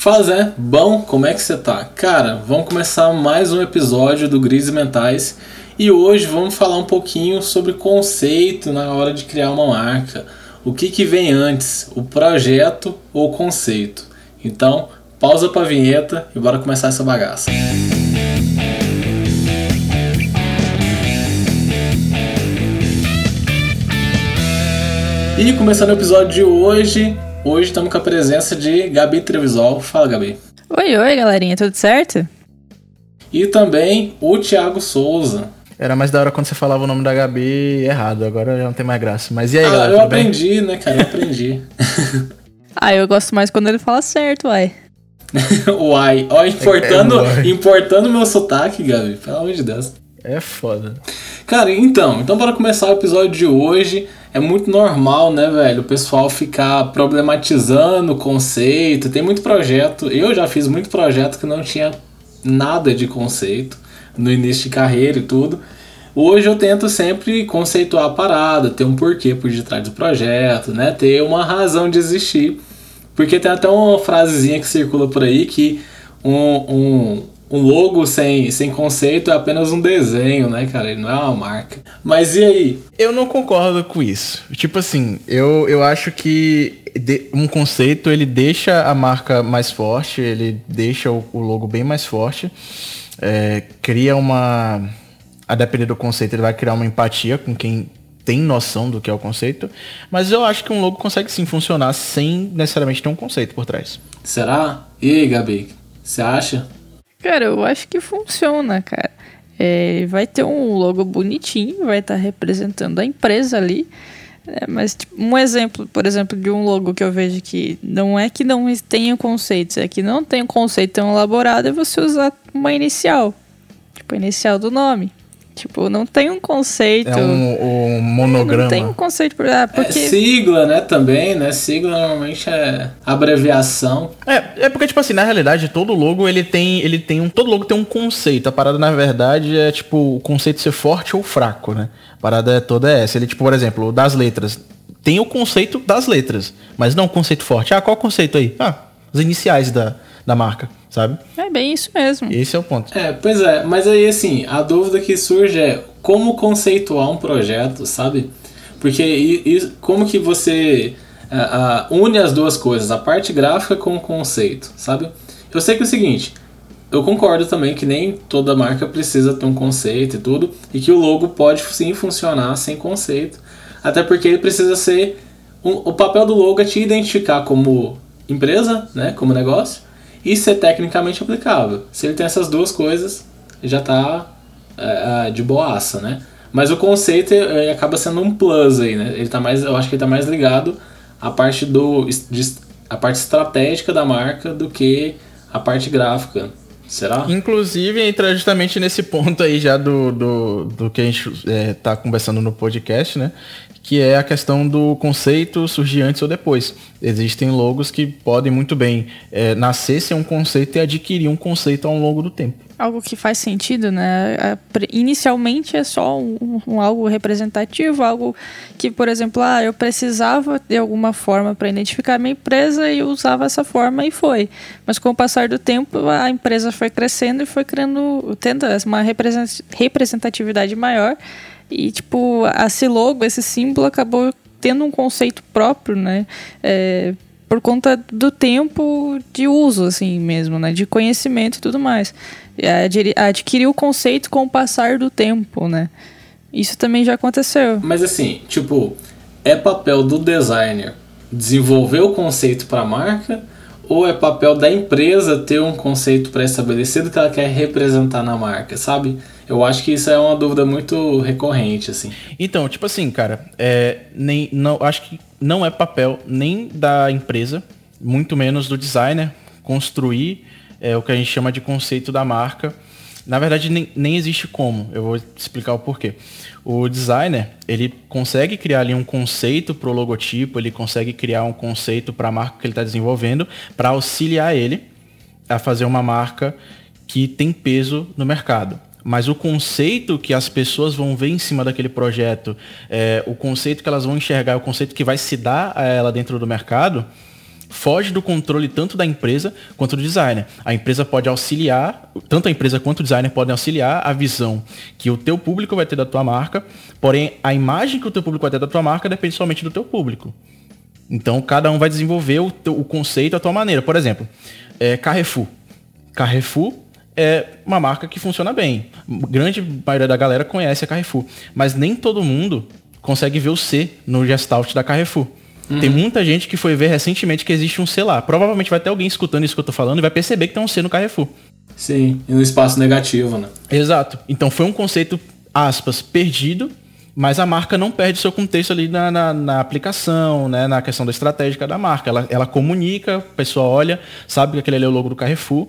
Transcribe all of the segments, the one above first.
Fala bom, como é que você tá? Cara, vamos começar mais um episódio do Grises Mentais e hoje vamos falar um pouquinho sobre conceito na hora de criar uma marca. O que, que vem antes, o projeto ou o conceito? Então, pausa para a vinheta e bora começar essa bagaça. E começando o episódio de hoje, hoje estamos com a presença de Gabi Trevisol. Fala, Gabi. Oi, oi, galerinha, tudo certo? E também o Thiago Souza. Era mais da hora quando você falava o nome da Gabi errado, agora já não tem mais graça. Mas e aí, ah, galera? Eu aprendi, bem? né, cara? Eu aprendi. ah, eu gosto mais quando ele fala certo, uai. uai. Ó, importando, é, é importando meu sotaque, Gabi, pelo amor de Deus. É foda. Cara, então, então para começar o episódio de hoje, é muito normal, né, velho, o pessoal ficar problematizando o conceito. Tem muito projeto, eu já fiz muito projeto que não tinha nada de conceito no início de carreira e tudo. Hoje eu tento sempre conceituar a parada, ter um porquê por detrás do projeto, né, ter uma razão de existir. Porque tem até uma frasezinha que circula por aí que um, um um logo sem, sem conceito é apenas um desenho, né, cara? Ele não é uma marca. Mas e aí? Eu não concordo com isso. Tipo assim, eu, eu acho que um conceito ele deixa a marca mais forte, ele deixa o, o logo bem mais forte, é, cria uma. A depender do conceito, ele vai criar uma empatia com quem tem noção do que é o conceito, mas eu acho que um logo consegue sim funcionar sem necessariamente ter um conceito por trás. Será? E aí, Gabi? Você acha? Cara, eu acho que funciona, cara. É, vai ter um logo bonitinho, vai estar tá representando a empresa ali. É, mas tipo, um exemplo, por exemplo, de um logo que eu vejo que não é que não tenha conceitos, é que não tem um conceito tão elaborado, é você usar uma inicial. Tipo, a inicial do nome. Tipo, não tem um conceito. É um, um monograma. Não tem um conceito. Ah, porque... É sigla, né? Também, né? Sigla normalmente é abreviação. É, é porque, tipo assim, na realidade, todo logo ele tem. Ele tem um. Todo logo tem um conceito. A parada, na verdade, é tipo o conceito ser forte ou fraco, né? A parada é toda essa. Ele, tipo, por exemplo, das letras. Tem o conceito das letras, mas não o conceito forte. Ah, qual o conceito aí? Ah, as iniciais da, da marca sabe? É bem isso mesmo. Esse é o ponto. É, pois é, mas aí assim, a dúvida que surge é como conceituar um projeto, sabe? Porque e, e como que você uh, uh, une as duas coisas, a parte gráfica com o conceito, sabe? Eu sei que é o seguinte, eu concordo também que nem toda marca precisa ter um conceito e tudo, e que o logo pode sim funcionar sem conceito, até porque ele precisa ser um, o papel do logo é te identificar como empresa, né, como negócio, e ser tecnicamente aplicável. Se ele tem essas duas coisas, já está é, é, de boaça, né? Mas o conceito é, acaba sendo um plus aí, né? Ele tá mais, eu acho que ele tá mais ligado à parte do de, a parte estratégica da marca do que a parte gráfica. Será? Inclusive, entra justamente nesse ponto aí já do, do, do que a gente é, tá conversando no podcast, né? Que é a questão do conceito surgir antes ou depois. Existem logos que podem muito bem é, nascer sem um conceito e adquirir um conceito ao longo do tempo. Algo que faz sentido, né? É, inicialmente é só um, um algo representativo, algo que, por exemplo, ah, eu precisava de alguma forma para identificar minha empresa e eu usava essa forma e foi. Mas com o passar do tempo, a empresa foi crescendo e foi criando, tendo uma representatividade maior e, tipo, esse logo, esse símbolo acabou tendo um conceito próprio, né? É, por conta do tempo de uso, assim mesmo, né? De conhecimento e tudo mais. Adquiriu o conceito com o passar do tempo, né? Isso também já aconteceu. Mas assim, tipo, é papel do designer desenvolver o conceito para a marca ou é papel da empresa ter um conceito pré-estabelecido que ela quer representar na marca, sabe? Eu acho que isso é uma dúvida muito recorrente, assim. Então, tipo assim, cara, é, nem, não, acho que não é papel nem da empresa, muito menos do designer, construir é, o que a gente chama de conceito da marca. Na verdade, nem, nem existe como. Eu vou explicar o porquê. O designer, ele consegue criar ali um conceito para o logotipo, ele consegue criar um conceito para a marca que ele está desenvolvendo, para auxiliar ele a fazer uma marca que tem peso no mercado mas o conceito que as pessoas vão ver em cima daquele projeto, é, o conceito que elas vão enxergar, o conceito que vai se dar a ela dentro do mercado, foge do controle tanto da empresa quanto do designer. A empresa pode auxiliar, tanto a empresa quanto o designer podem auxiliar a visão que o teu público vai ter da tua marca, porém a imagem que o teu público vai ter da tua marca depende somente do teu público. Então cada um vai desenvolver o, teu, o conceito à tua maneira. Por exemplo, é, Carrefour. Carrefour é uma marca que funciona bem. Grande maioria da galera conhece a Carrefour, mas nem todo mundo consegue ver o C no Gestalt da Carrefour. Uhum. Tem muita gente que foi ver recentemente que existe um C lá. Provavelmente vai ter alguém escutando isso que eu tô falando e vai perceber que tem um C no Carrefour. Sim, e no espaço negativo, né? Exato. Então foi um conceito, aspas, perdido, mas a marca não perde seu contexto ali na, na, na, aplicação, né, na questão da estratégica da marca. Ela, ela comunica, a pessoa olha, sabe que aquele ali é o logo do Carrefour,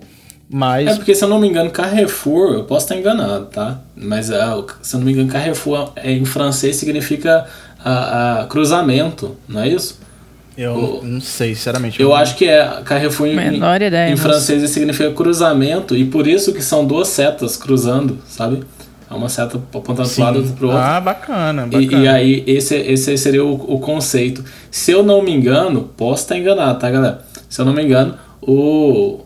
mas... É porque, se eu não me engano, Carrefour, eu posso estar enganado, tá? Mas, é, se eu não me engano, Carrefour é, em francês significa a, a cruzamento, não é isso? Eu o, não sei, sinceramente. Eu, eu acho que é Carrefour em, Menor ideia, em francês significa cruzamento e por isso que são duas setas cruzando, sabe? É uma seta apontando para um lado e para o outro. Ah, bacana, bacana. E, e, aí, esse, esse seria o, o conceito. Se eu não me engano, posso estar enganado, tá, galera? Se eu não me engano, o,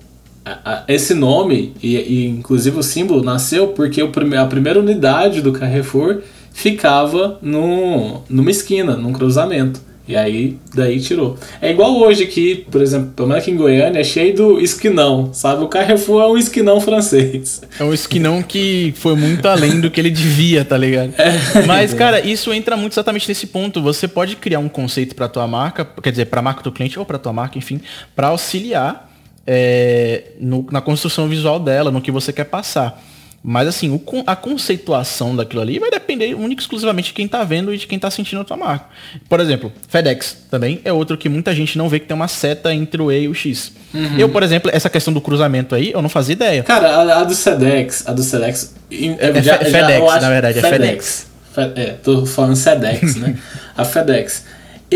esse nome e, e, inclusive o símbolo nasceu porque o prime a primeira unidade do Carrefour ficava no, numa esquina, num cruzamento. E aí, daí tirou. É igual hoje que, por exemplo, pelo menos aqui em Goiânia, é cheio do esquinão, sabe? O Carrefour é um esquinão francês. É um esquinão que foi muito além do que ele devia, tá ligado? É. Mas, cara, isso entra muito exatamente nesse ponto. Você pode criar um conceito para tua marca, quer dizer, para a marca do cliente ou para tua marca, enfim, para auxiliar é, no, na construção visual dela, no que você quer passar. Mas assim, o, a conceituação daquilo ali vai depender única e exclusivamente de quem está vendo e de quem está sentindo a tua marca. Por exemplo, FedEx também é outro que muita gente não vê que tem uma seta entre o E e o X. Uhum. Eu, por exemplo, essa questão do cruzamento aí, eu não fazia ideia. Cara, a, a do FedEx, a do FedEx... É, já, FedEx, já, na verdade, FedEx. é FedEx. FedEx. É, tô falando FedEx, né? a FedEx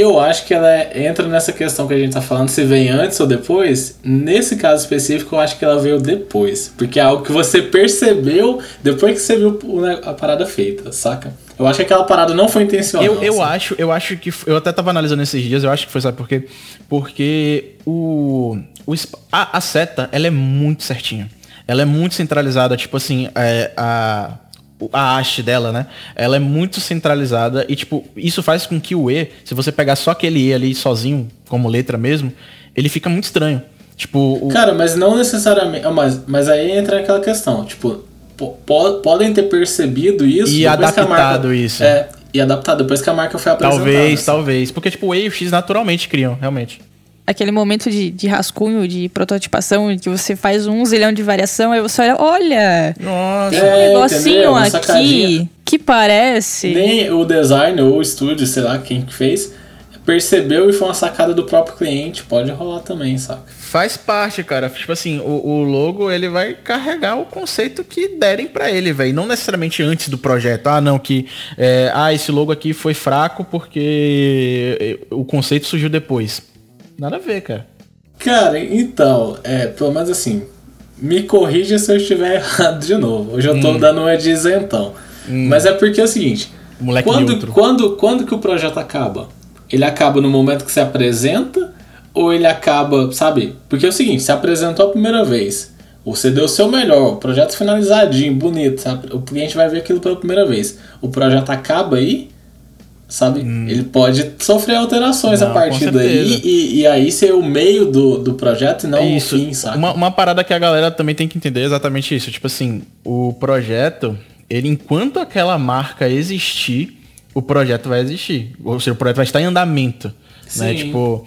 eu acho que ela entra nessa questão que a gente tá falando, se vem antes ou depois. Nesse caso específico, eu acho que ela veio depois. Porque é algo que você percebeu depois que você viu a parada feita, saca? Eu acho que aquela parada não foi intencional. Eu, eu acho, eu acho que. Eu até tava analisando esses dias, eu acho que foi, sabe por quê? Porque o. o a, a seta, ela é muito certinha. Ela é muito centralizada, tipo assim, é, a a haste dela, né? Ela é muito centralizada e, tipo, isso faz com que o E, se você pegar só aquele E ali sozinho, como letra mesmo, ele fica muito estranho. Tipo, o... Cara, mas não necessariamente. Ah, mas, mas aí entra aquela questão, tipo, po podem ter percebido isso e adaptado marca, isso. É, e adaptado depois que a marca foi apresentada. Talvez, assim. talvez. Porque, tipo, o E e o X naturalmente criam, realmente aquele momento de, de rascunho, de prototipação, que você faz um zilhão de variação, aí você olha, olha, Nossa. tem um é, negocinho aqui que parece. Nem o design ou o estúdio, sei lá quem fez, percebeu e foi uma sacada do próprio cliente. Pode rolar também, saca? Faz parte, cara. Tipo assim, o, o logo ele vai carregar o conceito que derem para ele, velho. Não necessariamente antes do projeto. Ah, não, que é, ah, esse logo aqui foi fraco porque o conceito surgiu depois. Nada a ver, cara. Cara, então, é, pelo menos assim, me corrija se eu estiver errado de novo. Hoje eu tô hum. dando uma de isentão. Hum. Mas é porque é o seguinte, Moleque quando, neutro. quando, quando que o projeto acaba? Ele acaba no momento que se apresenta ou ele acaba, sabe? Porque é o seguinte, se apresentou a primeira vez, você deu o seu melhor, o projeto finalizadinho, bonito, sabe? o cliente vai ver aquilo pela primeira vez. O projeto acaba aí sabe? Hum. Ele pode sofrer alterações não, a partir daí e, e, aí ser o meio do, do projeto e não é o fim, sabe? Uma, uma parada que a galera também tem que entender é exatamente isso. Tipo assim, o projeto, ele enquanto aquela marca existir, o projeto vai existir. Ou seja, o projeto vai estar em andamento. Né? Sim. Né? Tipo,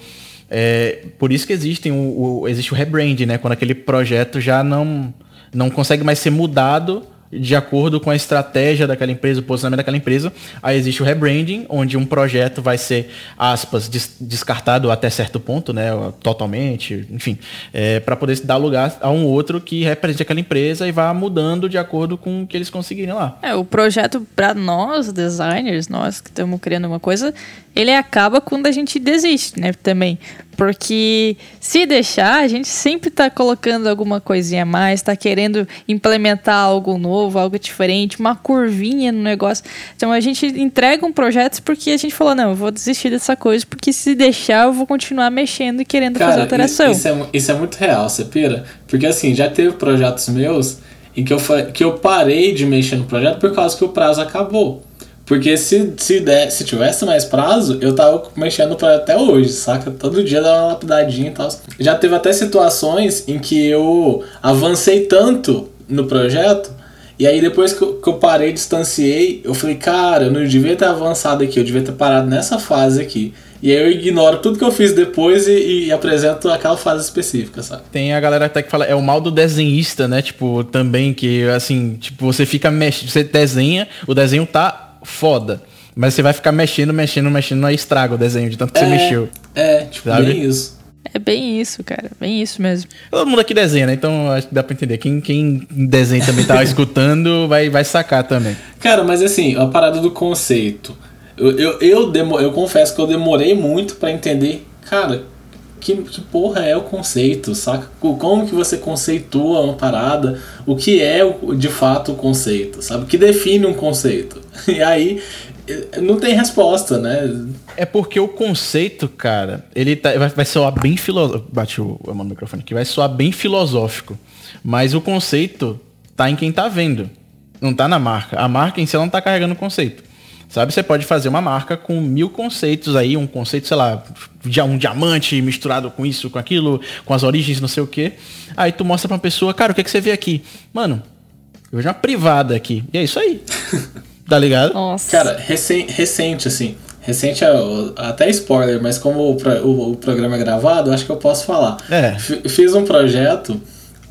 é, por isso que existem o, o, existe o rebrand, né? Quando aquele projeto já não, não consegue mais ser mudado de acordo com a estratégia daquela empresa, o posicionamento daquela empresa. Aí existe o rebranding, onde um projeto vai ser, aspas, des descartado até certo ponto, né, totalmente, enfim, é, para poder dar lugar a um outro que represente aquela empresa e vá mudando de acordo com o que eles conseguirem lá. É, o projeto para nós, designers, nós que estamos criando uma coisa, ele acaba quando a gente desiste, né, também. Porque se deixar, a gente sempre está colocando alguma coisinha a mais, está querendo implementar algo novo, algo diferente, uma curvinha no negócio. Então a gente entrega um projeto porque a gente falou, não, eu vou desistir dessa coisa, porque se deixar eu vou continuar mexendo e querendo Cara, fazer alteração. Isso é, isso é muito real, você pira? Porque assim, já teve projetos meus em que eu, que eu parei de mexer no projeto por causa que o prazo acabou. Porque se, se, der, se tivesse mais prazo, eu tava mexendo para até hoje, saca? Todo dia dá uma lapidadinha e tal. Já teve até situações em que eu avancei tanto no projeto, e aí depois que eu, que eu parei, distanciei, eu falei, cara, eu não devia ter avançado aqui, eu devia ter parado nessa fase aqui. E aí eu ignoro tudo que eu fiz depois e, e, apresento aquela fase específica, sabe? Tem a galera até que fala, é o mal do desenhista, né? Tipo, também que, assim, tipo, você fica mexendo, você desenha, o desenho tá foda. Mas você vai ficar mexendo, mexendo, mexendo, aí estraga o desenho de tanto que é, você mexeu. É, tipo, sabe? bem isso. É bem isso, cara. Bem isso mesmo. Todo mundo aqui desenha, né? Então acho que dá pra entender. Quem, quem desenha também tá escutando vai, vai sacar também. Cara, mas assim, a parada do conceito. Eu, eu, eu, demo, eu confesso que eu demorei muito para entender, cara, que, porra é o conceito, saca? Como que você conceitua uma parada? O que é de fato o conceito, sabe? O que define um conceito? E aí não tem resposta, né? É porque o conceito, cara, ele tá, vai, vai soar bem filosófico. Bate o, no microfone aqui, vai soar bem filosófico. Mas o conceito tá em quem tá vendo. Não tá na marca. A marca em si não tá carregando o conceito. Sabe, você pode fazer uma marca com mil conceitos aí, um conceito, sei lá, um diamante misturado com isso, com aquilo, com as origens, não sei o quê. Aí tu mostra pra uma pessoa, cara, o que, é que você vê aqui? Mano, eu vejo uma privada aqui. E é isso aí. tá ligado? Nossa. Cara, recém, recente, assim. Recente, é até spoiler, mas como o, o, o programa é gravado, acho que eu posso falar. É. Fiz um projeto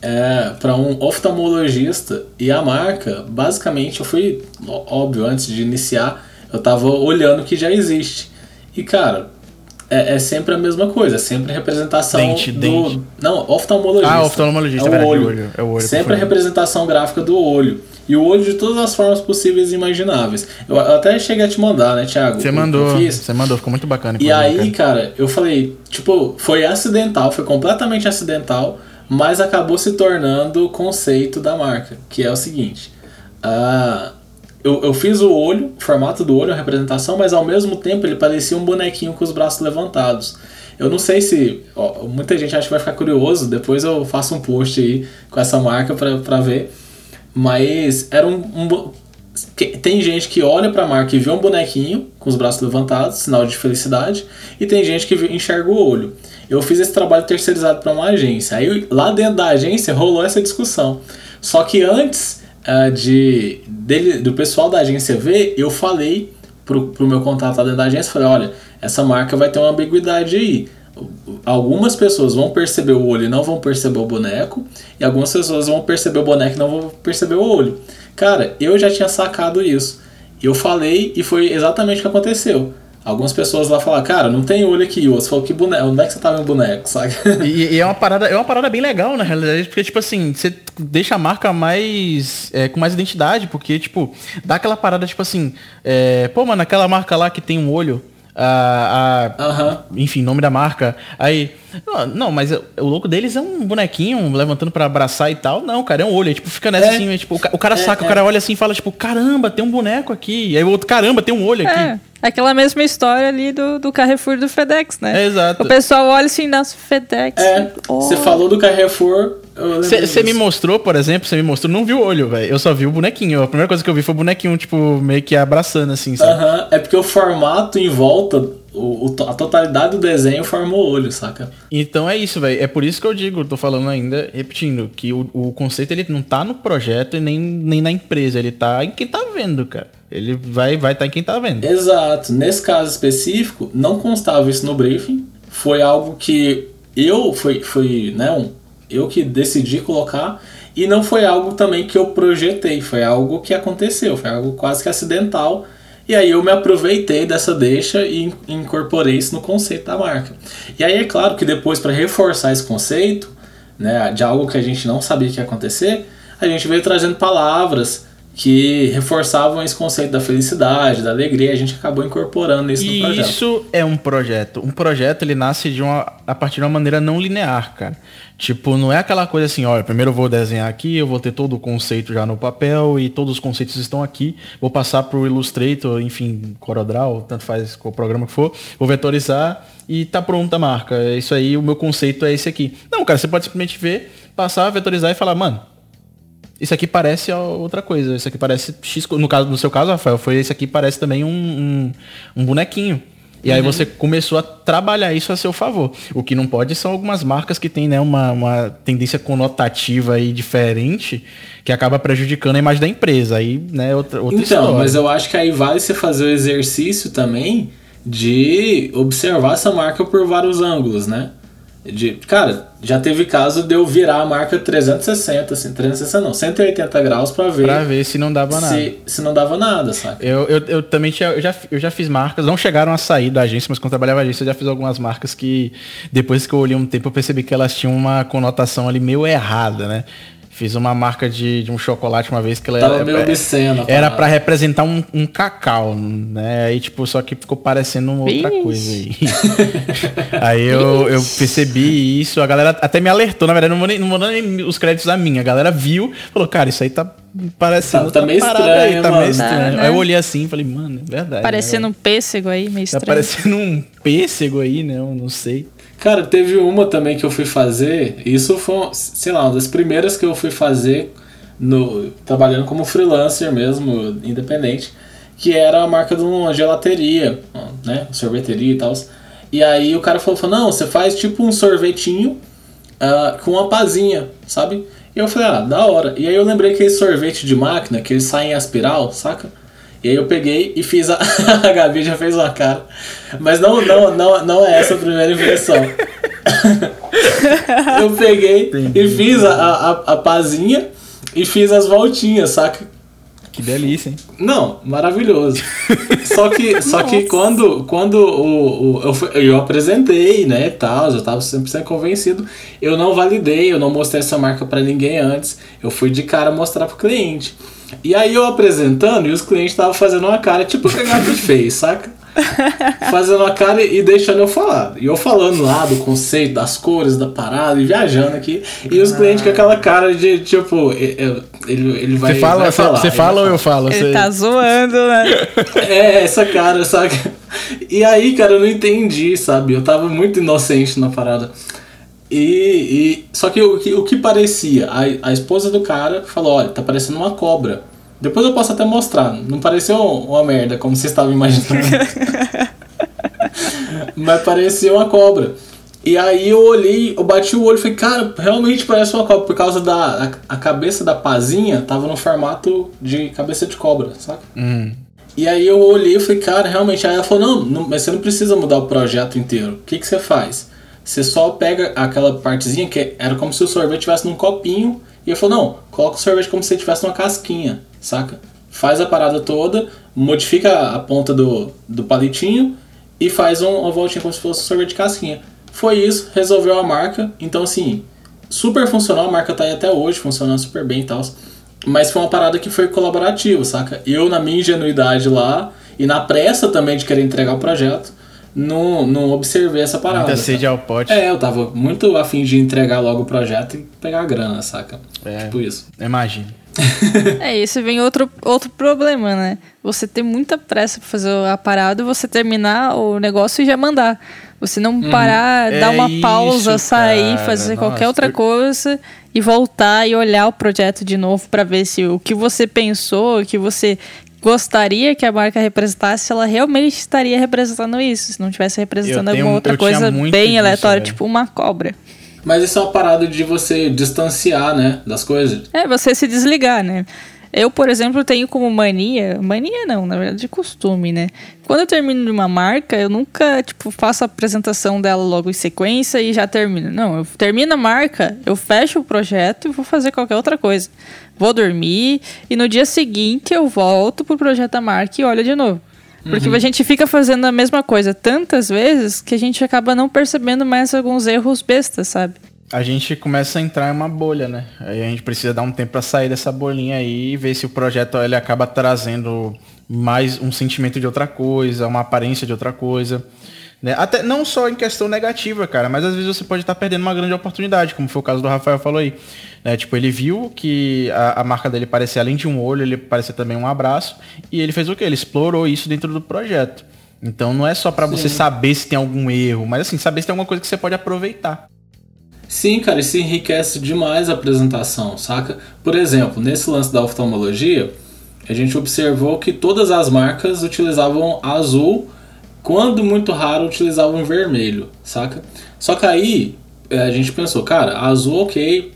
é, para um oftalmologista e a marca, basicamente, eu fui, óbvio, antes de iniciar, eu tava olhando o que já existe. E, cara, é, é sempre a mesma coisa, é sempre representação dente, do... Dente. Não, oftalmologista. Ah, oftalmologista, é o, verdade, olho. olho. É o olho. Sempre a representação gráfica do olho. E o olho de todas as formas possíveis e imagináveis. Eu, até cheguei a te mandar, né, Thiago? Você mandou, você mandou, ficou muito bacana. E aí, cara, eu falei, tipo, foi acidental, foi completamente acidental, mas acabou se tornando o conceito da marca, que é o seguinte. Uh, eu, eu fiz o olho, o formato do olho, a representação, mas ao mesmo tempo ele parecia um bonequinho com os braços levantados. Eu não sei se. Ó, muita gente acha que vai ficar curioso, depois eu faço um post aí com essa marca pra, pra ver. Mas era um. um tem gente que olha pra marca e vê um bonequinho com os braços levantados, sinal de felicidade, e tem gente que enxerga o olho. Eu fiz esse trabalho terceirizado para uma agência. Aí lá dentro da agência rolou essa discussão. Só que antes uh, de, dele, do pessoal da agência ver, eu falei pro, pro meu contato dentro da agência, falei, olha, essa marca vai ter uma ambiguidade aí. Algumas pessoas vão perceber o olho e não vão perceber o boneco, e algumas pessoas vão perceber o boneco e não vão perceber o olho. Cara, eu já tinha sacado isso. Eu falei e foi exatamente o que aconteceu. Algumas pessoas lá falam, cara, não tem olho aqui. O outro falou, que boneco, onde é que você tá vendo boneco, sabe? E, e, é, uma parada, é uma parada bem legal, na realidade, porque, tipo assim, você deixa a marca mais. É, com mais identidade, porque, tipo, dá aquela parada, tipo assim, é, pô, mano, aquela marca lá que tem um olho, a, a enfim, nome da marca. Aí, não, mas o louco deles é um bonequinho levantando para abraçar e tal. Não, cara, é um olho. Aí, tipo, fica nessa é. assim, tipo, o cara é, saca, é. o cara olha assim e fala, tipo, caramba, tem um boneco aqui. E aí o outro, caramba, tem um olho aqui. É. Aquela mesma história ali do, do Carrefour do FedEx, né? É, exato. O pessoal olha assim, nossa, FedEx. É, você oh. falou do Carrefour. Você me mostrou, por exemplo, você me mostrou, não viu o olho, velho. Eu só vi o bonequinho. A primeira coisa que eu vi foi o bonequinho, tipo, meio que abraçando, assim, sabe? Aham, uh -huh. é porque o formato em volta, o, o, a totalidade do desenho forma o olho, saca? Então é isso, velho. É por isso que eu digo, tô falando ainda, repetindo, que o, o conceito ele não tá no projeto e nem, nem na empresa, ele tá em quem tá vendo, cara. Ele vai vai estar tá em quem tá vendo. Exato. Nesse caso específico, não constava isso no briefing. Foi algo que eu foi foi, né, um, eu que decidi colocar e não foi algo também que eu projetei, foi algo que aconteceu, foi algo quase que acidental. E aí eu me aproveitei dessa deixa e incorporei isso no conceito da marca. E aí é claro que depois para reforçar esse conceito, né, de algo que a gente não sabia que ia acontecer, a gente veio trazendo palavras que reforçavam esse conceito da felicidade, da alegria, a gente acabou incorporando isso e no projeto. Isso é um projeto. Um projeto ele nasce de uma a partir de uma maneira não linear, cara. Tipo, não é aquela coisa assim, olha, primeiro eu vou desenhar aqui, eu vou ter todo o conceito já no papel e todos os conceitos estão aqui, vou passar pro Illustrator, enfim, CorelDRAW, tanto faz qual programa que for, vou vetorizar e tá pronta a marca. É isso aí, o meu conceito é esse aqui. Não, cara, você pode simplesmente ver, passar, vetorizar e falar, mano, isso aqui parece outra coisa. Isso aqui parece X. No, caso, no seu caso, Rafael, foi esse aqui parece também um, um, um bonequinho. E uhum. aí você começou a trabalhar isso a seu favor. O que não pode são algumas marcas que têm né, uma, uma tendência conotativa aí diferente que acaba prejudicando a imagem da empresa. Aí, né, outra, outra então, história. mas eu acho que aí vale você fazer o exercício também de observar essa marca por vários ângulos, né? De, cara, já teve caso de eu virar a marca 360, assim, 360 não, 180 graus para ver. Pra ver se não dava nada. Se, se não dava nada, sabe? Eu, eu, eu também tinha, eu já, eu já fiz marcas, não chegaram a sair da agência, mas quando trabalhava na agência eu já fiz algumas marcas que depois que eu olhei um tempo eu percebi que elas tinham uma conotação ali meio errada, né? Fiz uma marca de, de um chocolate uma vez que ela Tava era, meio obscena, era para representar um, um, cacau, né? Aí, tipo, só que ficou parecendo outra coisa aí. aí eu, eu percebi isso, a galera até me alertou, na verdade, não vou nem, não nem os créditos a minha. A galera viu, falou, cara, isso aí tá parecendo. Tá, tá meio estranho, aí, tá meio estranho. Tá, né? Aí eu olhei assim e falei, mano, é verdade. Parecendo né, um pêssego aí, meio tá estranho. Tá parecendo um pêssego aí, né? Eu não sei. Cara, teve uma também que eu fui fazer, isso foi, sei lá, uma das primeiras que eu fui fazer no trabalhando como freelancer mesmo, independente, que era a marca de uma gelateria, né, sorveteria e tal. E aí o cara falou, falou não, você faz tipo um sorvetinho uh, com uma pazinha, sabe? E eu falei, ah, da hora. E aí eu lembrei que esse sorvete de máquina, que ele sai em espiral, saca? E aí eu peguei e fiz a. a Gabi já fez uma cara. Mas não, não, não, não é essa a primeira impressão. eu peguei Entendi. e fiz a, a, a pazinha e fiz as voltinhas, saca? Que delícia, hein? Não, maravilhoso. só que, só que quando, quando o, o, eu, fui, eu apresentei, né, tal, eu tava sempre sendo convencido, eu não validei, eu não mostrei essa marca para ninguém antes. Eu fui de cara mostrar pro cliente. E aí eu apresentando e os clientes estavam fazendo uma cara tipo o que a Gabi fez, saca? Fazendo uma cara e deixando eu falar. E eu falando lá do conceito, das cores, da parada, e viajando aqui. E os clientes com aquela cara de tipo, ele, ele vai. Você fala, vai falar, você fala ou eu falo? Ele você... tá zoando, né? É, essa cara, sabe? E aí, cara, eu não entendi, sabe? Eu tava muito inocente na parada. E, e, só que o, que o que parecia, a, a esposa do cara falou, olha, tá parecendo uma cobra. Depois eu posso até mostrar. Não pareceu uma merda, como vocês estavam imaginando. Mas parecia uma cobra. E aí eu olhei, eu bati o olho e falei, cara, realmente parece uma cobra, por causa da a, a cabeça da pazinha tava no formato de cabeça de cobra, saca? Hum. E aí eu olhei e falei, cara, realmente. Aí ela falou, não, não, mas você não precisa mudar o projeto inteiro. O que, que você faz? Você só pega aquela partezinha que era como se o sorvete estivesse num copinho. E eu falou, não, coloca o sorvete como se tivesse numa casquinha, saca? Faz a parada toda, modifica a ponta do, do palitinho e faz um, uma voltinha como se fosse um sorvete de casquinha. Foi isso, resolveu a marca. Então, assim, super funcional. A marca tá aí até hoje, funcionando super bem e tal. Mas foi uma parada que foi colaborativa, saca? Eu, na minha ingenuidade lá, e na pressa também de querer entregar o projeto, não, não observei essa parada. Muita sede ao pote. É, eu tava muito afim de entregar logo o projeto e pegar a grana, saca? É, tipo isso. Imagine. é, esse vem outro, outro problema, né? Você ter muita pressa pra fazer a parada, você terminar o negócio e já mandar. Você não hum, parar, é dar uma pausa, isso, sair, cara. fazer Nossa, qualquer outra coisa e voltar e olhar o projeto de novo para ver se o que você pensou, o que você gostaria que a marca representasse, ela realmente estaria representando isso. Se não tivesse representando tenho, alguma outra coisa bem aleatória, tipo uma cobra. Mas isso é uma parada de você distanciar, né, das coisas. É, você se desligar, né? Eu, por exemplo, tenho como mania, mania não, na verdade, de costume, né? Quando eu termino de uma marca, eu nunca, tipo, faço a apresentação dela logo em sequência e já termino. Não, eu termino a marca, eu fecho o projeto e vou fazer qualquer outra coisa. Vou dormir e no dia seguinte eu volto pro projeto da marca e olho de novo. Porque uhum. a gente fica fazendo a mesma coisa tantas vezes que a gente acaba não percebendo mais alguns erros bestas, sabe? a gente começa a entrar em uma bolha, né? Aí a gente precisa dar um tempo para sair dessa bolinha aí e ver se o projeto ele acaba trazendo mais um sentimento de outra coisa, uma aparência de outra coisa. Né? Até não só em questão negativa, cara, mas às vezes você pode estar perdendo uma grande oportunidade, como foi o caso do Rafael falou aí. Né? Tipo, ele viu que a, a, marca dele parecia, além de um olho, ele parecia também um abraço, e ele fez o quê? Ele explorou isso dentro do projeto. Então não é só para você saber se tem algum erro, mas assim, saber se tem alguma coisa que você pode aproveitar. Sim, cara, isso enriquece demais a apresentação, saca? Por exemplo, nesse lance da oftalmologia, a gente observou que todas as marcas utilizavam azul, quando muito raro utilizavam vermelho, saca? Só que aí é, a gente pensou, cara, azul ok,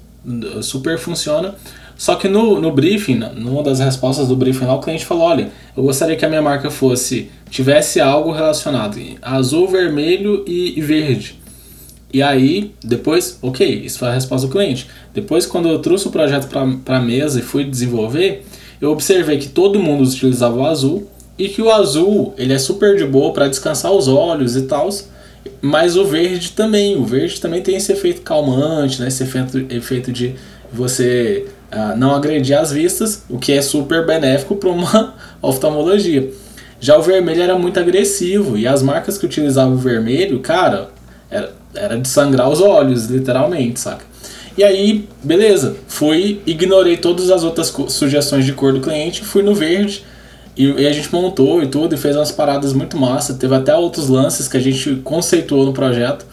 super funciona. Só que no, no briefing, numa das respostas do briefing lá, o cliente falou: olha, eu gostaria que a minha marca fosse, tivesse algo relacionado azul, vermelho e, e verde. E aí, depois, ok, isso foi a resposta do cliente. Depois, quando eu trouxe o projeto para a mesa e fui desenvolver, eu observei que todo mundo utilizava o azul e que o azul ele é super de boa para descansar os olhos e tal, mas o verde também. O verde também tem esse efeito calmante, né? esse efeito, efeito de você uh, não agredir as vistas, o que é super benéfico para uma oftalmologia. Já o vermelho era muito agressivo e as marcas que utilizavam o vermelho, cara, era, era de sangrar os olhos, literalmente, saca? E aí, beleza, fui, ignorei todas as outras sugestões de cor do cliente, fui no verde e, e, a gente montou e tudo e fez umas paradas muito massa. Teve até outros lances que a gente conceituou no projeto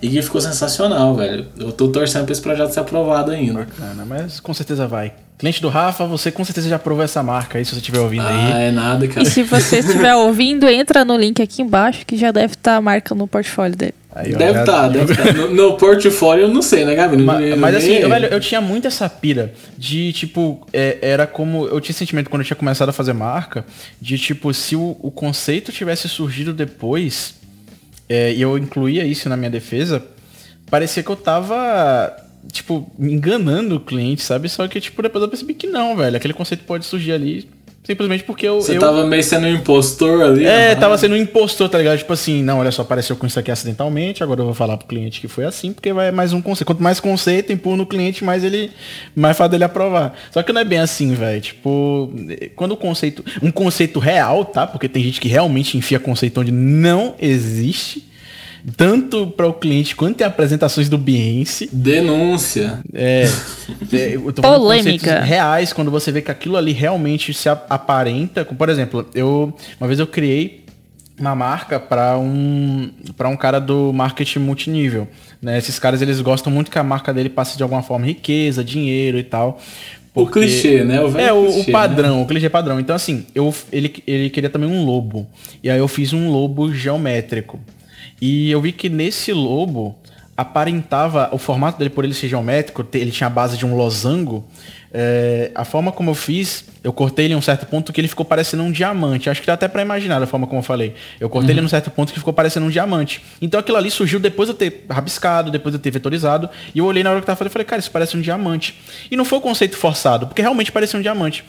e que ficou sensacional, velho. Eu tô torcendo pra esse projeto ser aprovado ainda. Bacana, mas com certeza vai. Cliente do Rafa, você com certeza já aprovou essa marca aí, se você estiver ouvindo ah, aí. Ah, é nada, cara. E se você estiver ouvindo, entra no link aqui embaixo que já deve estar tá a marca no portfólio dele. Aí, deve estar, tá, deve estar. Tá. No, no, portfólio eu não sei, né, Gabi? Mas, mas assim, eu, velho, eu tinha muito essa pira de, tipo, é, era como. Eu tinha sentimento quando eu tinha começado a fazer marca, de tipo, se o, o conceito tivesse surgido depois, é, e eu incluía isso na minha defesa, parecia que eu tava tipo, enganando o cliente, sabe? Só que, tipo, depois eu percebi que não, velho. Aquele conceito pode surgir ali Simplesmente porque eu. Você eu... tava meio sendo um impostor ali? É, uhum. tava sendo um impostor, tá ligado? Tipo assim, não, olha só, apareceu com isso aqui acidentalmente, agora eu vou falar pro cliente que foi assim, porque vai mais um conceito. Quanto mais conceito empurra no cliente, mais ele. Mais fácil dele aprovar. Só que não é bem assim, velho. Tipo, quando o conceito. Um conceito real, tá? Porque tem gente que realmente enfia conceito onde não existe tanto para o cliente quanto em apresentações do Biense. Denúncia. É. é Polêmica. Reais, quando você vê que aquilo ali realmente se aparenta. Por exemplo, eu uma vez eu criei uma marca para um para um cara do marketing multinível. Né? Esses caras eles gostam muito que a marca dele passe de alguma forma riqueza, dinheiro e tal. Porque... O clichê, né? O é, o, clichê, o padrão, né? o clichê padrão. Então, assim, eu, ele, ele queria também um lobo. E aí eu fiz um lobo geométrico. E eu vi que nesse lobo aparentava o formato dele por ele ser geométrico, ele tinha a base de um losango. É, a forma como eu fiz, eu cortei ele em um certo ponto que ele ficou parecendo um diamante. Acho que dá até para imaginar a forma como eu falei. Eu cortei uhum. ele num certo ponto que ficou parecendo um diamante. Então aquilo ali surgiu depois de eu ter rabiscado, depois de eu ter vetorizado. E eu olhei na hora que tava falando e falei, cara, isso parece um diamante. E não foi o um conceito forçado, porque realmente parecia um diamante.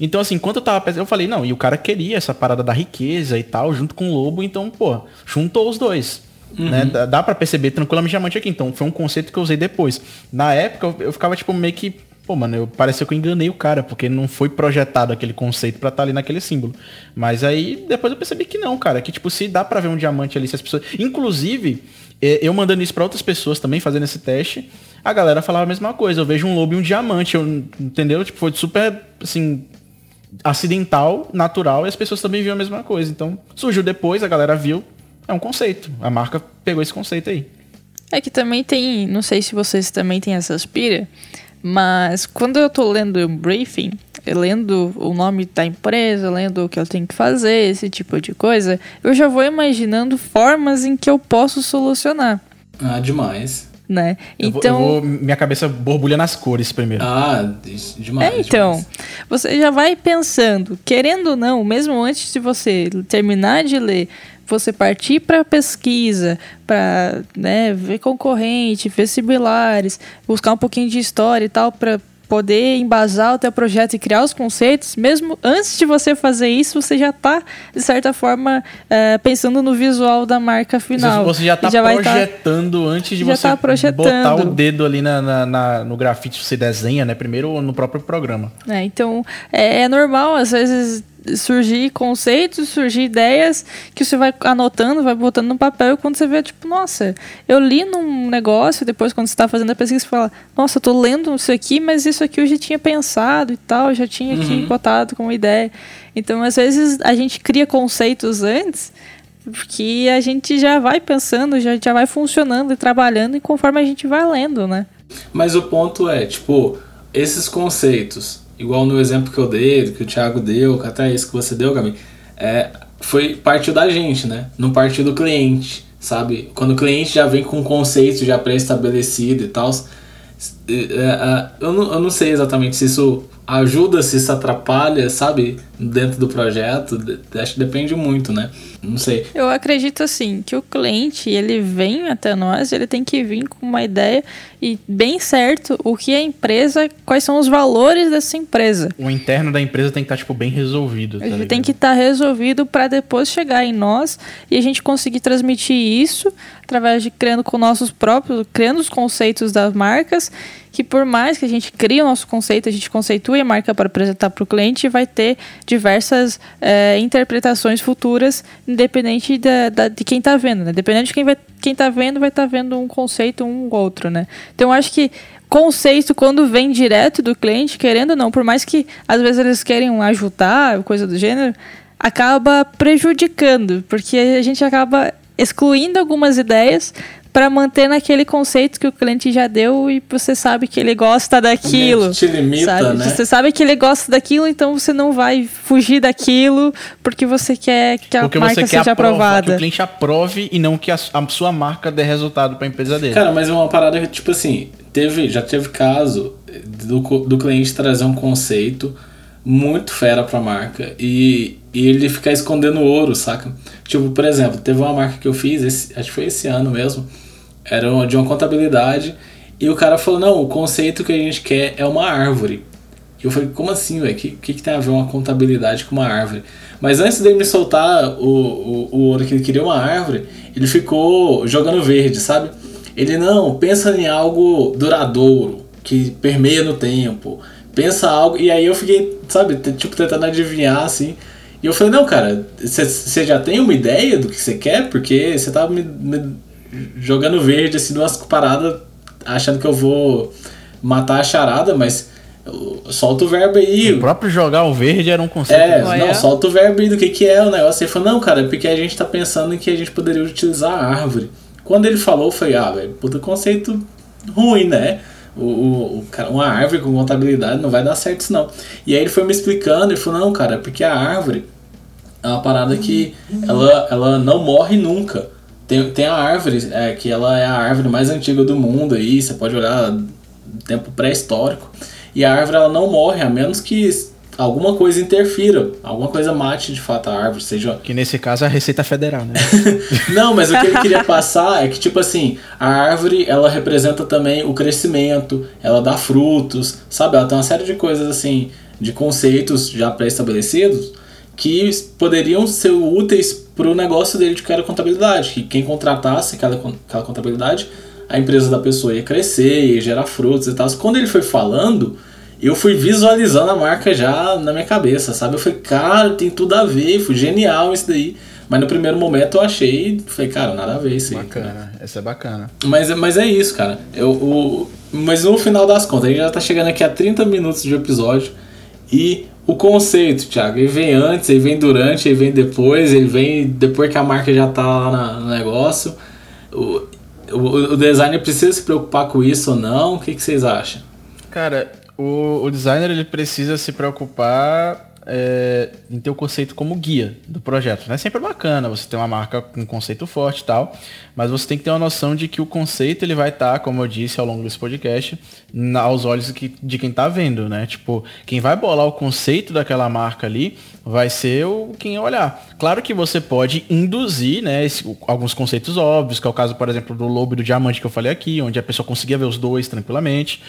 Então, assim, enquanto eu tava eu falei, não, e o cara queria essa parada da riqueza e tal, junto com o lobo, então, pô, juntou os dois. Uhum. Né? Dá, dá para perceber tranquilamente diamante aqui. Então, foi um conceito que eu usei depois. Na época, eu, eu ficava, tipo, meio que. Pô, mano, eu, pareceu que eu enganei o cara, porque não foi projetado aquele conceito para estar tá ali naquele símbolo. Mas aí, depois eu percebi que não, cara. Que, tipo, se dá para ver um diamante ali, se as pessoas. Inclusive, eu mandando isso para outras pessoas também, fazendo esse teste, a galera falava a mesma coisa. Eu vejo um lobo e um diamante, eu, entendeu? Tipo, foi super, assim, acidental, natural, e as pessoas também viam a mesma coisa. Então, surgiu depois, a galera viu, é um conceito. A marca pegou esse conceito aí. É que também tem, não sei se vocês também têm essa aspira, mas quando eu tô lendo um briefing, lendo o nome da empresa, lendo o que eu tenho que fazer, esse tipo de coisa, eu já vou imaginando formas em que eu posso solucionar. Ah, demais né? Então, eu vou, eu vou, minha cabeça borbulha nas cores primeiro. Ah, demais. É, então, demais. você já vai pensando, querendo ou não, mesmo antes de você terminar de ler, você partir para pesquisa, para né, ver concorrente, ver similares, buscar um pouquinho de história e tal, para poder embasar o teu projeto e criar os conceitos, mesmo antes de você fazer isso, você já está, de certa forma, é, pensando no visual da marca final. Você já está projetando tá, antes de você tá botar o dedo ali na, na, na, no grafite, você desenha, né? Primeiro no próprio programa. É, então, é, é normal, às vezes surgir conceitos, surgir ideias que você vai anotando, vai botando no papel e quando você vê, tipo, nossa, eu li num negócio, depois quando você está fazendo a pesquisa, você fala, nossa, eu tô lendo isso aqui, mas isso aqui eu já tinha pensado e tal, já tinha aqui uhum. botado como ideia. Então, às vezes, a gente cria conceitos antes que a gente já vai pensando, já, já vai funcionando e trabalhando e conforme a gente vai lendo, né? Mas o ponto é, tipo, esses conceitos igual no exemplo que eu dei, que o Thiago deu, até isso que você deu, Gabi, é, foi partiu da gente, né? Não partiu do cliente, sabe? Quando o cliente já vem com um conceito já pré-estabelecido e tal, é, é, eu, não, eu não sei exatamente se isso ajuda, se isso atrapalha, sabe? Dentro do projeto, acho que depende muito, né? Não sei. Eu acredito assim que o cliente ele vem até nós, ele tem que vir com uma ideia e bem certo o que é a empresa, quais são os valores dessa empresa. O interno da empresa tem que estar tá, tipo bem resolvido. Tá ele tem que estar tá resolvido para depois chegar em nós e a gente conseguir transmitir isso através de criando com nossos próprios, criando os conceitos das marcas que por mais que a gente crie o nosso conceito, a gente conceitue a marca para apresentar para o cliente, vai ter diversas é, interpretações futuras, independente da, da de quem está vendo, né? Dependendo de quem vai quem está vendo, vai estar tá vendo um conceito um ou outro, né? Então acho que conceito quando vem direto do cliente, querendo ou não, por mais que às vezes eles querem ajudar, coisa do gênero, acaba prejudicando, porque a gente acaba excluindo algumas ideias para manter naquele conceito que o cliente já deu e você sabe que ele gosta daquilo. Te limita, sabe? né? Você sabe que ele gosta daquilo, então você não vai fugir daquilo porque você quer que a porque marca seja aprovada. Que o cliente aprove e não que a, a sua marca dê resultado para a empresa dele. Cara, mas é uma parada que, tipo assim, teve, já teve caso do, do cliente trazer um conceito muito fera pra marca e, e ele ficar escondendo ouro, saca? Tipo, por exemplo, teve uma marca que eu fiz, esse, acho que foi esse ano mesmo, era de uma contabilidade. E o cara falou: não, o conceito que a gente quer é uma árvore. E eu falei: como assim, velho? O que, que, que, tem a ver uma contabilidade com uma árvore? Mas antes dele me soltar o, o, o ouro que ele queria uma árvore, ele ficou jogando verde, sabe? Ele não, pensa em algo duradouro, que permeia no tempo. Pensa algo. E aí eu fiquei, sabe, tipo, tentando adivinhar assim. E eu falei: não, cara, você já tem uma ideia do que você quer? Porque você tava me, me jogando verde, assim, duas paradas, achando que eu vou matar a charada, mas solta o verbo aí. O próprio jogar o verde era um conceito. É, não, é? solta o verbo aí do que, que é o negócio. Ele falou, não, cara, é porque a gente tá pensando em que a gente poderia utilizar a árvore. Quando ele falou, eu falei, ah, velho, puta conceito ruim, né? O, o, o, uma árvore com contabilidade não vai dar certo isso não. E aí ele foi me explicando e falou, não, cara, é porque a árvore é uma parada que ela, ela não morre nunca. Tem, tem a árvore, é, que ela é a árvore mais antiga do mundo aí, você pode olhar tempo pré-histórico. E a árvore ela não morre, a menos que alguma coisa interfira, alguma coisa mate de fato a árvore, seja... Que nesse caso é a Receita Federal, né? não, mas o que ele queria passar é que, tipo assim, a árvore, ela representa também o crescimento, ela dá frutos, sabe? Ela tem uma série de coisas, assim, de conceitos já pré-estabelecidos que poderiam ser úteis para o negócio dele de cada contabilidade, que quem contratasse aquela, aquela contabilidade, a empresa da pessoa ia crescer, ia gerar frutos e tal. Quando ele foi falando, eu fui visualizando a marca já na minha cabeça, sabe? Eu falei, cara, tem tudo a ver, foi genial isso daí. Mas no primeiro momento eu achei, falei, cara, nada a ver isso aí. Bacana, essa é bacana. Mas, mas é isso, cara. Eu, o, mas no final das contas, a gente já tá chegando aqui a 30 minutos de episódio e o conceito, Thiago, ele vem antes, ele vem durante, ele vem depois, ele vem depois que a marca já tá lá no negócio. O, o, o designer precisa se preocupar com isso ou não? O que, que vocês acham? Cara, o, o designer ele precisa se preocupar é, em ter o conceito como guia do projeto. É sempre bacana você ter uma marca com um conceito forte e tal, mas você tem que ter uma noção de que o conceito ele vai estar, tá, como eu disse ao longo desse podcast, na, aos olhos de quem está vendo, né? Tipo, quem vai bolar o conceito daquela marca ali vai ser o quem olhar. Claro que você pode induzir, né, esse, alguns conceitos óbvios, que é o caso, por exemplo, do lobo e do diamante que eu falei aqui, onde a pessoa conseguia ver os dois tranquilamente.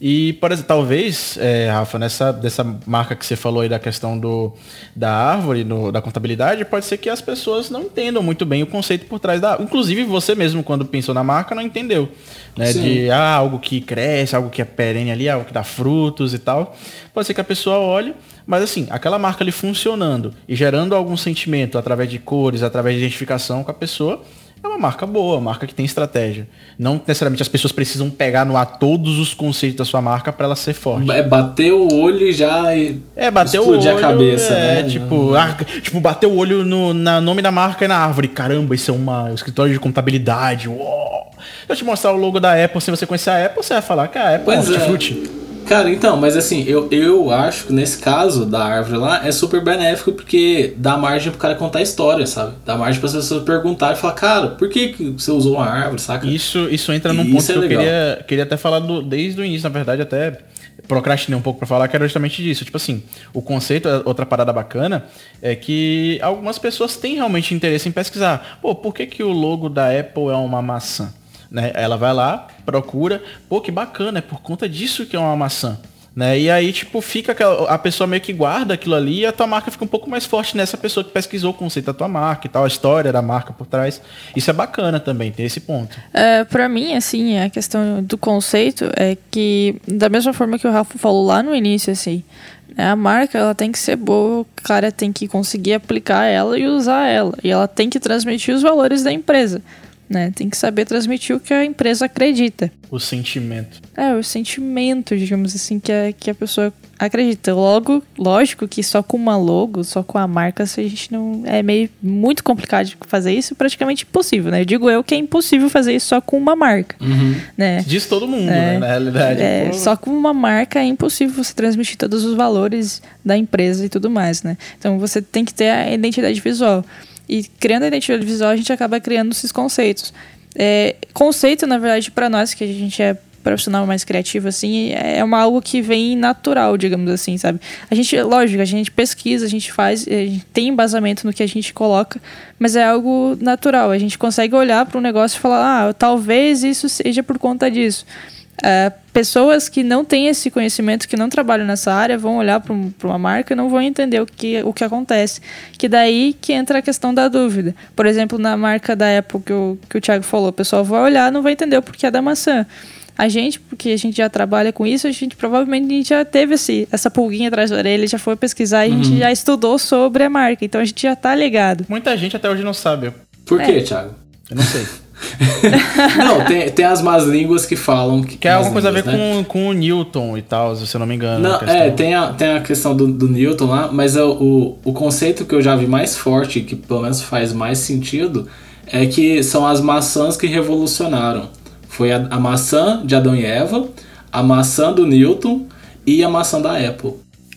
E, por exemplo, talvez, é, Rafa, nessa dessa marca que você falou aí da questão do, da árvore, no, da contabilidade, pode ser que as pessoas não entendam muito bem o conceito por trás da. Inclusive, você mesmo, quando pensou na marca, não entendeu. Né? De ah, algo que cresce, algo que é perene ali, algo que dá frutos e tal. Pode ser que a pessoa olhe mas assim, aquela marca ali funcionando e gerando algum sentimento através de cores, através de identificação com a pessoa, é uma marca boa, uma marca que tem estratégia. Não necessariamente as pessoas precisam pegar no ar todos os conceitos da sua marca para ela ser forte. É bater o olho e já é bater o olho, a cabeça, é, né? Tipo, ah, tipo bater o olho no na nome da marca e na árvore. Caramba, isso é uma um escritório de contabilidade. Uou. Eu te mostrar o logo da Apple, se você conhecer a Apple, você vai falar que a Apple pois é um é. Cara, então, mas assim, eu, eu acho que nesse caso da árvore lá é super benéfico porque dá margem pro cara contar a história, sabe? Dá margem para as pessoas perguntarem e falar, cara, por que, que você usou uma árvore, saca? Isso, isso entra num ponto é que eu queria, queria até falar do, desde o início, na verdade, até procrastinei um pouco para falar, que era justamente disso. Tipo assim, o conceito, outra parada bacana, é que algumas pessoas têm realmente interesse em pesquisar. Pô, por que, que o logo da Apple é uma maçã? Né? Ela vai lá, procura, pô, que bacana, é por conta disso que é uma maçã. Né? E aí, tipo, fica a pessoa meio que guarda aquilo ali e a tua marca fica um pouco mais forte nessa pessoa que pesquisou o conceito da tua marca e tal, a história da marca por trás. Isso é bacana também, ter esse ponto. É, para mim, assim, a questão do conceito é que, da mesma forma que o Rafa falou lá no início, assim, né, a marca ela tem que ser boa, o cara tem que conseguir aplicar ela e usar ela. E ela tem que transmitir os valores da empresa né? Tem que saber transmitir o que a empresa acredita. O sentimento. É, o sentimento, digamos assim, que a, que a pessoa acredita. Logo, lógico que só com uma logo, só com a marca, a gente não. É meio muito complicado de fazer isso, praticamente impossível, né? Eu digo eu que é impossível fazer isso só com uma marca. Uhum. Né? Diz todo mundo, é, né? Na realidade. É, só com uma marca é impossível você transmitir todos os valores da empresa e tudo mais, né? Então você tem que ter a identidade visual. E criando a identidade visual, a gente acaba criando esses conceitos. É, conceito, na verdade, para nós, que a gente é profissional mais criativo, assim, é uma algo que vem natural, digamos assim, sabe? A gente, lógico, a gente pesquisa, a gente faz, a gente tem embasamento no que a gente coloca, mas é algo natural. A gente consegue olhar para um negócio e falar, ah, talvez isso seja por conta disso. Uh, pessoas que não têm esse conhecimento, que não trabalham nessa área, vão olhar para um, uma marca e não vão entender o que, o que acontece. Que daí que entra a questão da dúvida. Por exemplo, na marca da Apple que o, que o Thiago falou, o pessoal vai olhar não vai entender o porquê é da maçã. A gente, porque a gente já trabalha com isso, a gente provavelmente já teve esse, essa pulguinha atrás da orelha, já foi pesquisar e uhum. a gente uhum. já estudou sobre a marca. Então a gente já tá ligado. Muita gente até hoje não sabe. Por é. quê, Thiago? Eu não sei. não, tem, tem as más línguas que falam que. Que é alguma coisa a ver né? com, com o Newton e tal, se eu não me engano. Não, é, tem a, tem a questão do, do Newton lá, mas o, o, o conceito que eu já vi mais forte, que pelo menos faz mais sentido, é que são as maçãs que revolucionaram. Foi a, a maçã de Adão e Eva, a maçã do Newton e a maçã da Apple.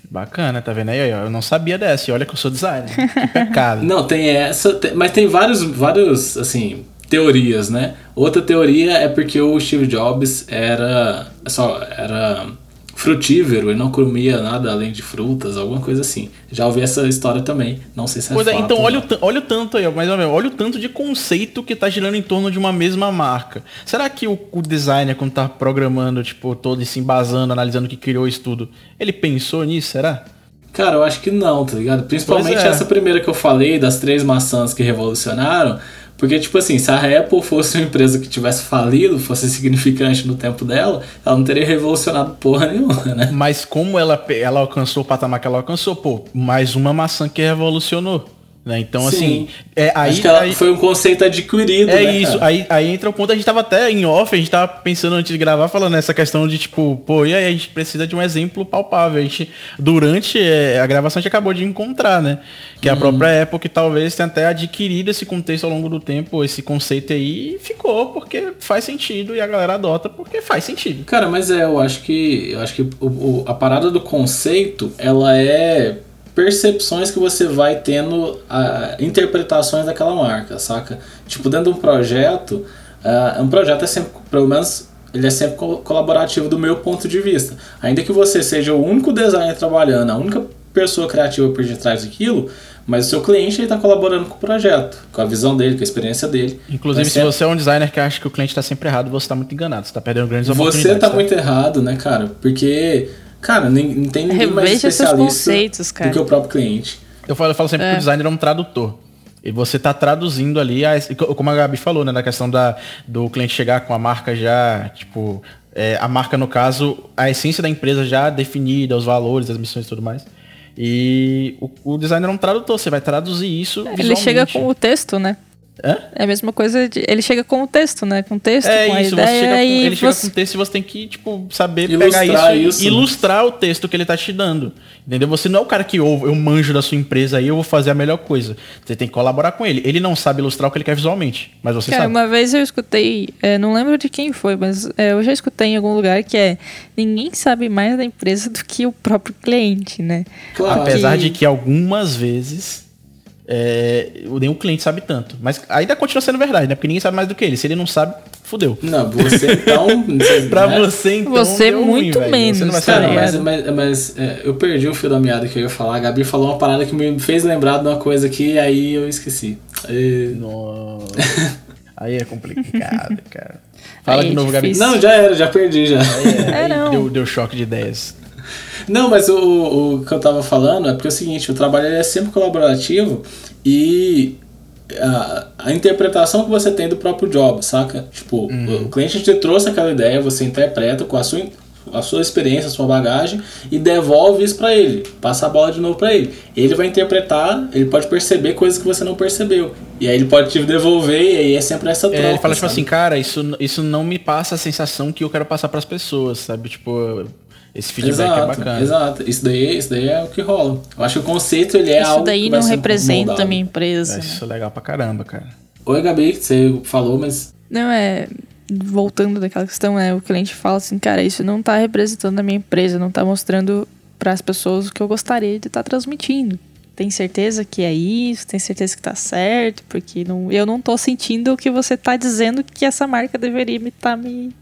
Bacana, tá vendo aí? Eu não sabia dessa. E olha que eu sou designer. Que pecado. não, tem essa, tem, mas tem vários, vários, assim, teorias, né? Outra teoria é porque o Steve Jobs era só era frutífero e não comia nada além de frutas, alguma coisa assim. Já ouvi essa história também, não sei se é pois fato, é, então olha o, olha o tanto aí, mas olha o tanto de conceito que está girando em torno de uma mesma marca. Será que o, o designer quando tá programando, tipo, todo e se embasando, analisando o que criou isso tudo, ele pensou nisso, será? Cara, eu acho que não, tá ligado? Principalmente é. essa primeira que eu falei, das três maçãs que revolucionaram, porque, tipo assim, se a Apple fosse uma empresa que tivesse falido, fosse significante no tempo dela, ela não teria revolucionado porra nenhuma, né? Mas como ela, ela alcançou o patamar que ela alcançou, pô, mais uma maçã que revolucionou. Né? Então, Sim. assim. É, aí, Acho que ela aí, foi um conceito adquirido. É né, isso. Aí, aí entra o ponto, a gente tava até em off, a gente tava pensando antes de gravar, falando essa questão de tipo, pô, e aí a gente precisa de um exemplo palpável. A gente, durante é, a gravação, a gente acabou de encontrar, né? Que uhum. a própria época talvez tenha até adquirido esse contexto ao longo do tempo, esse conceito aí, e ficou porque faz sentido e a galera adota porque faz sentido. Cara, mas é, eu acho que. Eu acho que o, o, a parada do conceito, ela é percepções que você vai tendo, a, interpretações daquela marca, saca? Tipo, dentro de um projeto, uh, um projeto é sempre, pelo menos, ele é sempre colaborativo do meu ponto de vista. Ainda que você seja o único designer trabalhando, a única pessoa criativa por detrás daquilo, mas o seu cliente está colaborando com o projeto, com a visão dele, com a experiência dele. Inclusive, se você é um designer que acha que o cliente está sempre errado, você está muito enganado, você está perdendo grandes oportunidades. Você está tá? muito errado, né, cara? Porque, cara, não tem ninguém mais especialista do que o próprio cliente. Eu falo, eu falo sempre é. que o designer é um tradutor. E você está traduzindo ali, como a Gabi falou, né, na questão da, do cliente chegar com a marca já, tipo, é, a marca, no caso, a essência da empresa já definida, os valores, as missões e tudo mais. E o, o designer é um tradutor, você vai traduzir isso Ele visualmente. chega com o texto, né? Hã? É a mesma coisa, de, ele chega com o texto, né? Com o texto, é com isso, a ideia. Com, e ele chega com o texto e você tem que, tipo, saber ilustrar pegar isso, isso e ilustrar o texto que ele tá te dando. Entendeu? Você não é o cara que eu, eu manjo da sua empresa aí, eu vou fazer a melhor coisa. Você tem que colaborar com ele. Ele não sabe ilustrar o que ele quer visualmente, mas você cara, sabe. uma vez eu escutei, é, não lembro de quem foi, mas é, eu já escutei em algum lugar que é ninguém sabe mais da empresa do que o próprio cliente, né? Claro. Apesar de que algumas vezes é, nenhum cliente sabe tanto. Mas ainda continua sendo verdade, né? Porque ninguém sabe mais do que ele. Se ele não sabe, fudeu. Não, você então. pra né? você então. Você muito ruim, menos. Você não vai cara, mas, mas, mas é, eu perdi o fio da meada que eu ia falar. A Gabi falou uma parada que me fez lembrar de uma coisa aqui e aí eu esqueci. E... Nossa. aí é complicado, cara. Fala aí de é novo, Gabi. Não, já era, já perdi já. Aí, é, é, não. Deu, deu choque de ideias. Não, mas o, o que eu tava falando é porque é o seguinte, o trabalho é sempre colaborativo e a, a, interpretação que você tem do próprio job, saca? Tipo, uhum. o cliente te trouxe aquela ideia, você interpreta com a sua, a sua experiência, a sua bagagem e devolve isso para ele, passa a bola de novo para ele. Ele vai interpretar, ele pode perceber coisas que você não percebeu. E aí ele pode te devolver e aí é sempre essa troca. É, ele fala tipo assim, cara, isso, isso não me passa a sensação que eu quero passar para as pessoas, sabe? Tipo, esse feedback é exato, é bacana. Exato, isso daí, isso daí é o que rola. Eu acho que o conceito ele é isso algo. Isso daí não representa a minha empresa. É, isso é legal pra caramba, cara. Oi, Gabi, que você falou, mas. Não, é. Voltando daquela questão, é o cliente fala assim, cara, isso não tá representando a minha empresa, não tá mostrando para as pessoas o que eu gostaria de estar tá transmitindo. Tem certeza que é isso? Tem certeza que tá certo? Porque não, eu não tô sentindo o que você tá dizendo que essa marca deveria me estar tá me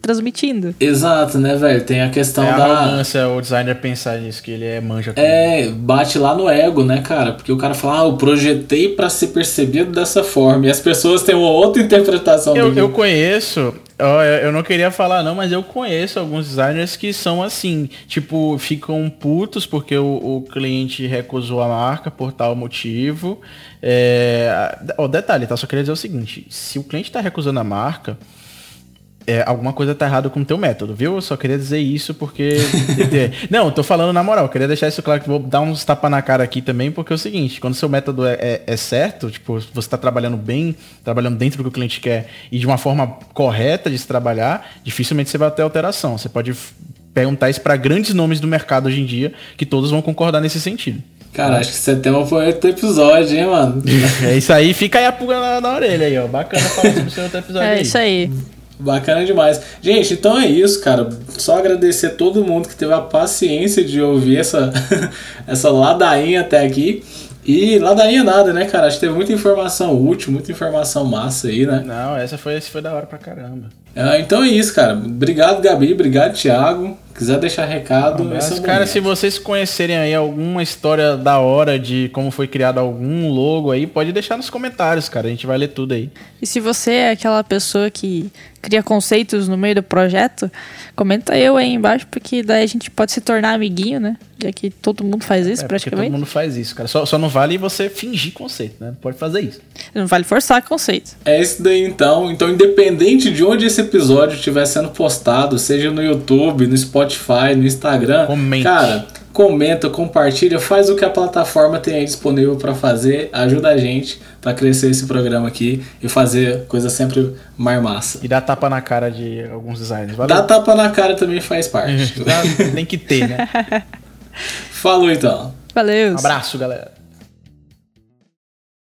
transmitindo. Exato, né, velho? Tem a questão é da. arrogância o designer pensar nisso, que ele é manja. É, bate lá no ego, né, cara? Porque o cara fala, ah, eu projetei para ser percebido dessa forma. E as pessoas têm uma outra interpretação eu, Eu conheço, eu não queria falar não, mas eu conheço alguns designers que são assim, tipo, ficam putos porque o, o cliente recusou a marca por tal motivo. É, o detalhe, tá? Só queria dizer o seguinte, se o cliente está recusando a marca, é, alguma coisa tá errada com o teu método, viu? Eu só queria dizer isso porque. não, tô falando na moral, queria deixar isso claro que vou dar uns tapa na cara aqui também, porque é o seguinte, quando o seu método é, é, é certo, tipo, você está trabalhando bem, trabalhando dentro do que o cliente quer e de uma forma correta de se trabalhar, dificilmente você vai ter alteração. Você pode perguntar isso para grandes nomes do mercado hoje em dia, que todos vão concordar nesse sentido. Cara, acho que setembro foi outro episódio, hein, mano? é isso aí, fica aí a pulga na, na orelha aí, ó. Bacana falar sobre o outro episódio. É aí. isso aí. Bacana demais. Gente, então é isso, cara. Só agradecer a todo mundo que teve a paciência de ouvir essa, essa ladainha até aqui. E ladainha nada, né, cara? Acho que teve muita informação útil, muita informação massa aí, né? Não, essa foi, essa foi da hora pra caramba. É, então é isso, cara. Obrigado, Gabi. Obrigado, Thiago. Quiser deixar recado. Mas, é cara, se vocês conhecerem aí alguma história da hora de como foi criado algum logo aí, pode deixar nos comentários, cara. A gente vai ler tudo aí. E se você é aquela pessoa que cria conceitos no meio do projeto, comenta eu aí embaixo, porque daí a gente pode se tornar amiguinho, né? Já que todo mundo faz isso é, praticamente. Todo mundo faz isso, cara. Só, só não vale você fingir conceito, né? Pode fazer isso. Não vale forçar conceito. É isso daí então. Então, independente de onde esse episódio estiver sendo postado, seja no YouTube, no Spotify, no Instagram, Comente. cara, comenta, compartilha, faz o que a plataforma tem aí disponível para fazer, ajuda a gente para crescer esse programa aqui e fazer coisa sempre mais massa. E dá tapa na cara de alguns designers. Valeu. Dá tapa na cara também faz parte. tem que ter, né? Falou então. Valeu. Um abraço, galera.